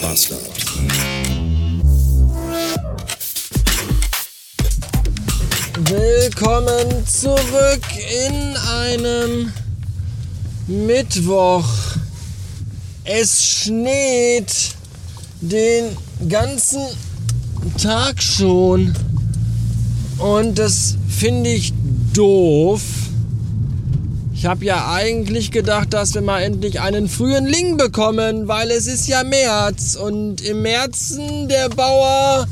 Bastard. Willkommen zurück in einem Mittwoch. Es schneit den ganzen Tag schon und das finde ich doof. Ich habe ja eigentlich gedacht, dass wir mal endlich einen frühen Ling bekommen, weil es ist ja März und im Märzen der Bauer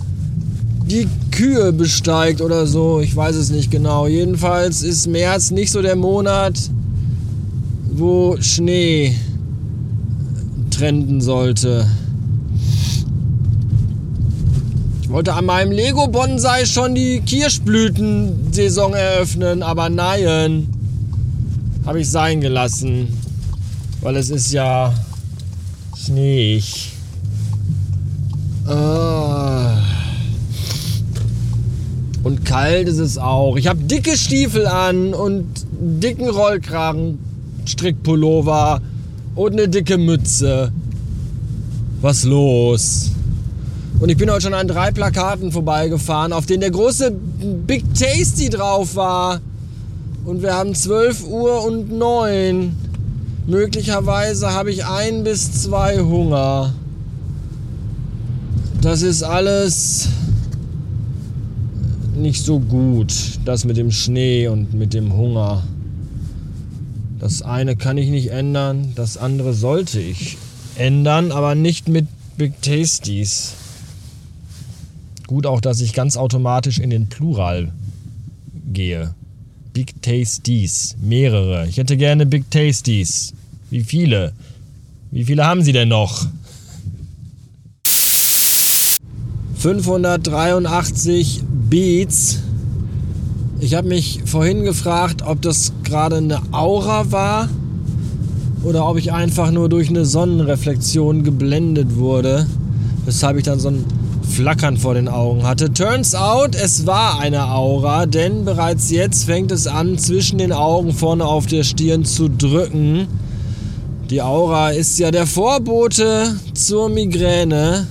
die Kühe besteigt oder so. Ich weiß es nicht genau. Jedenfalls ist März nicht so der Monat, wo Schnee trenden sollte. Ich wollte an meinem Lego Bonsai schon die Kirschblütensaison eröffnen, aber nein, habe ich sein gelassen, weil es ist ja schneeig. Ah. Und kalt ist es auch. Ich habe dicke Stiefel an und dicken Rollkragen, Strickpullover und eine dicke Mütze. Was los? Und ich bin heute schon an drei Plakaten vorbeigefahren, auf denen der große Big Tasty drauf war. Und wir haben 12 Uhr und 9. Möglicherweise habe ich ein bis zwei Hunger. Das ist alles nicht so gut, das mit dem Schnee und mit dem Hunger. Das eine kann ich nicht ändern, das andere sollte ich ändern, aber nicht mit Big Tasties. Gut auch, dass ich ganz automatisch in den Plural gehe. Big Tasties, mehrere. Ich hätte gerne Big Tasties. Wie viele? Wie viele haben Sie denn noch? 583 Beats. Ich habe mich vorhin gefragt, ob das gerade eine Aura war oder ob ich einfach nur durch eine Sonnenreflexion geblendet wurde, weshalb ich dann so ein Flackern vor den Augen hatte. Turns out, es war eine Aura, denn bereits jetzt fängt es an, zwischen den Augen vorne auf der Stirn zu drücken. Die Aura ist ja der Vorbote zur Migräne.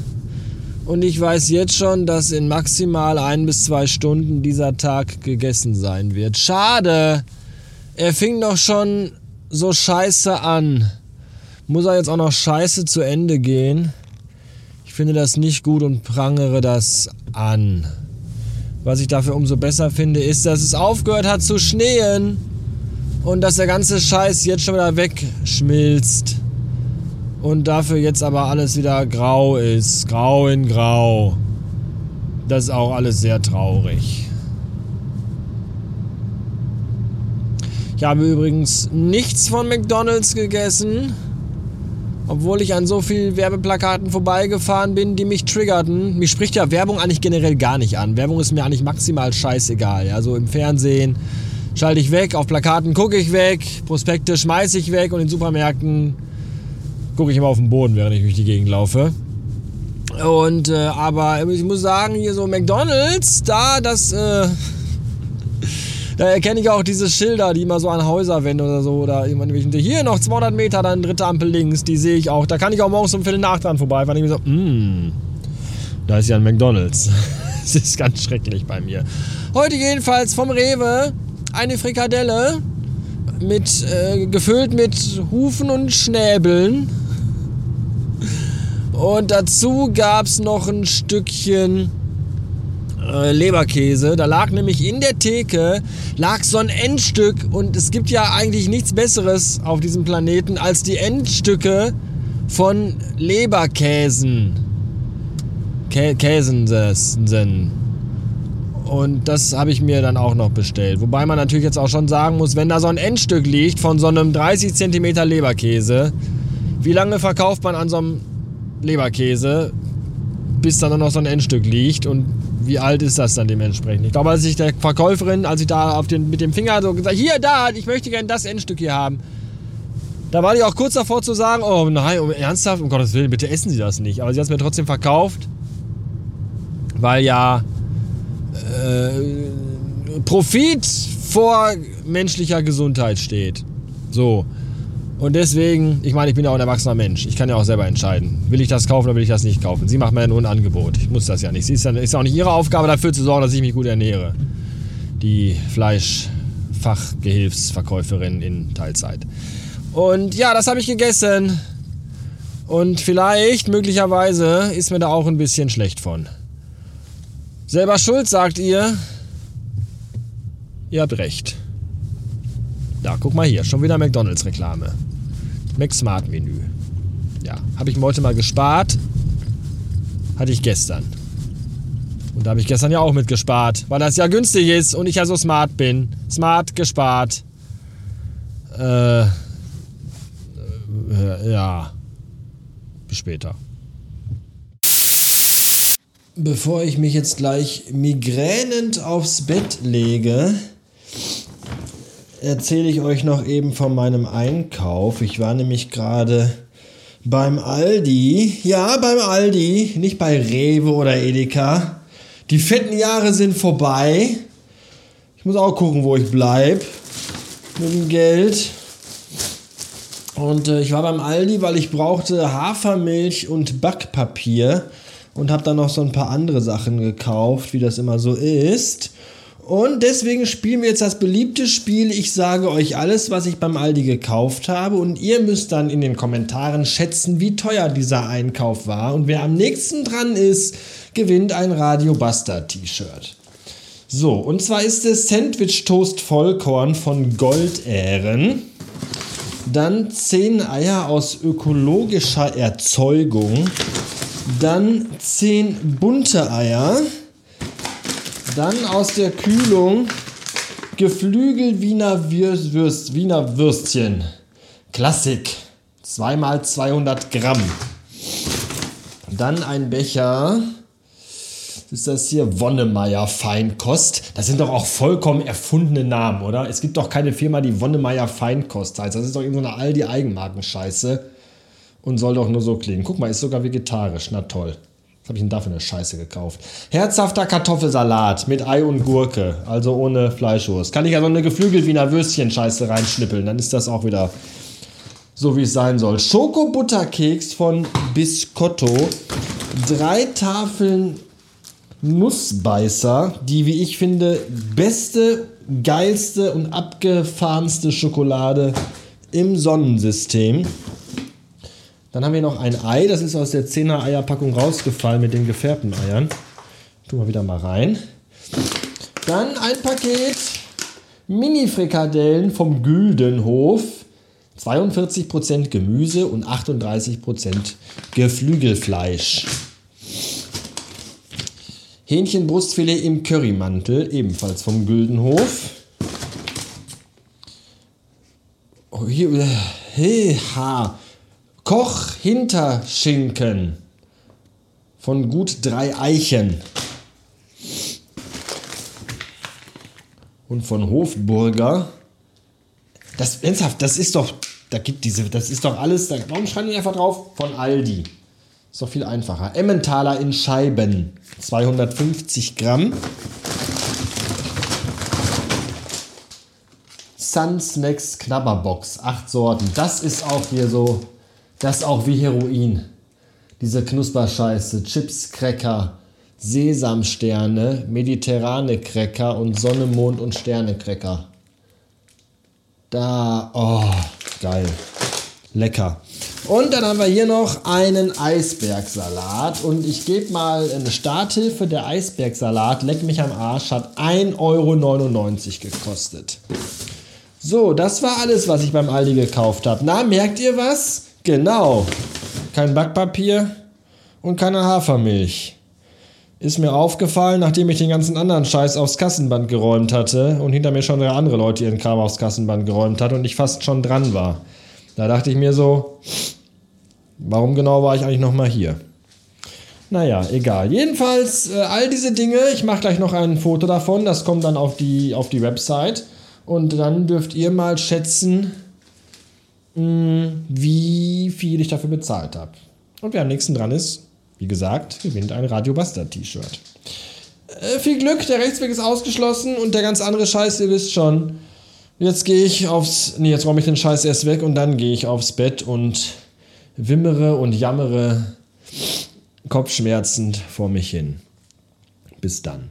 Und ich weiß jetzt schon, dass in maximal ein bis zwei Stunden dieser Tag gegessen sein wird. Schade. Er fing doch schon so scheiße an. Muss er jetzt auch noch scheiße zu Ende gehen? Ich finde das nicht gut und prangere das an. Was ich dafür umso besser finde, ist, dass es aufgehört hat zu schneien und dass der ganze Scheiß jetzt schon wieder wegschmilzt und dafür jetzt aber alles wieder grau ist. Grau in grau. Das ist auch alles sehr traurig. Ich habe übrigens nichts von McDonald's gegessen, obwohl ich an so vielen Werbeplakaten vorbeigefahren bin, die mich triggerten. Mich spricht ja Werbung eigentlich generell gar nicht an. Werbung ist mir eigentlich maximal scheißegal. Also im Fernsehen schalte ich weg, auf Plakaten gucke ich weg, Prospekte schmeiße ich weg und in Supermärkten gucke ich immer auf den Boden, während ich durch die Gegend laufe. Und äh, aber ich muss sagen, hier so McDonalds, da das äh, da erkenne ich auch diese Schilder, die immer so an Häuserwände oder so oder irgendwann hier noch 200 Meter, dann dritte Ampel links, die sehe ich auch. Da kann ich auch morgens um Viertel nach dran vorbei, weil ich mir so, mh, da ist ja ein McDonalds. Das ist ganz schrecklich bei mir. Heute jedenfalls vom Rewe eine Frikadelle mit äh, gefüllt mit Hufen und Schnäbeln und dazu gab es noch ein Stückchen äh, Leberkäse. Da lag nämlich in der Theke lag so ein Endstück und es gibt ja eigentlich nichts Besseres auf diesem Planeten als die Endstücke von Leberkäsen. Kä Käsen. Und das habe ich mir dann auch noch bestellt. Wobei man natürlich jetzt auch schon sagen muss, wenn da so ein Endstück liegt von so einem 30 cm Leberkäse, wie lange verkauft man an so einem Leberkäse, bis dann noch so ein Endstück liegt und wie alt ist das dann dementsprechend? Ich glaube, als ich der Verkäuferin, als ich da den, mit dem Finger so gesagt hier, da, ich möchte gerne das Endstück hier haben. Da war die auch kurz davor zu sagen, oh nein, um, ernsthaft, um Gottes Willen, bitte essen Sie das nicht. Aber sie hat es mir trotzdem verkauft, weil ja äh, Profit vor menschlicher Gesundheit steht. So. Und deswegen, ich meine, ich bin ja auch ein erwachsener Mensch. Ich kann ja auch selber entscheiden. Will ich das kaufen oder will ich das nicht kaufen? Sie macht mir ja nur ein Angebot. Ich muss das ja nicht. Sie ist ja ist auch nicht ihre Aufgabe, dafür zu sorgen, dass ich mich gut ernähre. Die Fleischfachgehilfsverkäuferin in Teilzeit. Und ja, das habe ich gegessen. Und vielleicht, möglicherweise, ist mir da auch ein bisschen schlecht von. Selber schuld, sagt ihr. Ihr habt recht. Da, guck mal hier, schon wieder McDonalds-Reklame. McSmart-Menü. Ja, habe ich mir heute mal gespart. Hatte ich gestern. Und da habe ich gestern ja auch mit gespart, weil das ja günstig ist und ich ja so smart bin. Smart gespart. Äh, äh ja. Bis später. Bevor ich mich jetzt gleich migränend aufs Bett lege, erzähle ich euch noch eben von meinem Einkauf. Ich war nämlich gerade beim Aldi. Ja, beim Aldi, nicht bei Rewe oder Edeka. Die fetten Jahre sind vorbei. Ich muss auch gucken, wo ich bleibe mit dem Geld. Und äh, ich war beim Aldi, weil ich brauchte Hafermilch und Backpapier und habe dann noch so ein paar andere Sachen gekauft, wie das immer so ist. Und deswegen spielen wir jetzt das beliebte Spiel. Ich sage euch alles, was ich beim Aldi gekauft habe. Und ihr müsst dann in den Kommentaren schätzen, wie teuer dieser Einkauf war. Und wer am nächsten dran ist, gewinnt ein Radio Buster T-Shirt. So, und zwar ist es Sandwich Toast Vollkorn von Goldähren. Dann 10 Eier aus ökologischer Erzeugung. Dann 10 bunte Eier. Dann aus der Kühlung Geflügel Wiener, Würst, Wiener Würstchen. Klassik. 2 mal 200 Gramm. Dann ein Becher. ist das hier? Wonnemeier Feinkost. Das sind doch auch vollkommen erfundene Namen, oder? Es gibt doch keine Firma, die Wonnemeier Feinkost heißt. Das ist doch irgendeine so Aldi-Eigenmarkenscheiße. Und soll doch nur so klingen. Guck mal, ist sogar vegetarisch. Na toll. Was habe ich denn da für eine Scheiße gekauft? Herzhafter Kartoffelsalat mit Ei und Gurke, also ohne Fleischwurst. Kann ich ja so eine Geflügel-Wiener Würstchen-Scheiße reinschnippeln, dann ist das auch wieder so, wie es sein soll. Schoko-Butterkeks von Biscotto. Drei Tafeln Nussbeißer, die, wie ich finde, beste, geilste und abgefahrenste Schokolade im Sonnensystem. Dann haben wir noch ein Ei, das ist aus der 10er Eierpackung rausgefallen mit den gefärbten Eiern. Tun wir wieder mal rein. Dann ein Paket Mini-Frikadellen vom Güldenhof. 42% Gemüse und 38% Geflügelfleisch. Hähnchenbrustfilet im Currymantel, ebenfalls vom Güldenhof. Oh, hier, äh, hey, ha. Koch Hinterschinken von gut drei Eichen. Und von Hofburger. Das ernsthaft, das ist doch, da gibt diese, das ist doch alles, warum schreiben die einfach drauf? Von Aldi. Ist doch viel einfacher. Emmentaler in Scheiben. 250 Gramm. Sun Snacks Knabberbox. Acht Sorten. Das ist auch hier so das auch wie Heroin. Diese Knusperscheiße, Chips, Cracker, Sesamsterne, mediterrane Cracker und Sonne, Mond und Sterne Cracker. Da, oh, geil. Lecker. Und dann haben wir hier noch einen Eisbergsalat. Und ich gebe mal eine Starthilfe. Der Eisbergsalat, leck mich am Arsch, hat 1,99 Euro gekostet. So, das war alles, was ich beim Aldi gekauft habe. Na, merkt ihr was? Genau. Kein Backpapier und keine Hafermilch. Ist mir aufgefallen, nachdem ich den ganzen anderen Scheiß aufs Kassenband geräumt hatte und hinter mir schon drei andere Leute ihren Kram aufs Kassenband geräumt hat und ich fast schon dran war. Da dachte ich mir so, warum genau war ich eigentlich nochmal hier? Naja, egal. Jedenfalls, äh, all diese Dinge, ich mache gleich noch ein Foto davon, das kommt dann auf die, auf die Website. Und dann dürft ihr mal schätzen, wie viel ich dafür bezahlt habe. Und wer am nächsten dran ist, wie gesagt, gewinnt ein Radio Buster T-Shirt. Äh, viel Glück, der Rechtsweg ist ausgeschlossen und der ganz andere Scheiß, ihr wisst schon, Jetzt gehe ich aufs. Nee, jetzt räume ich den Scheiß erst weg und dann gehe ich aufs Bett und wimmere und jammere kopfschmerzend vor mich hin. Bis dann.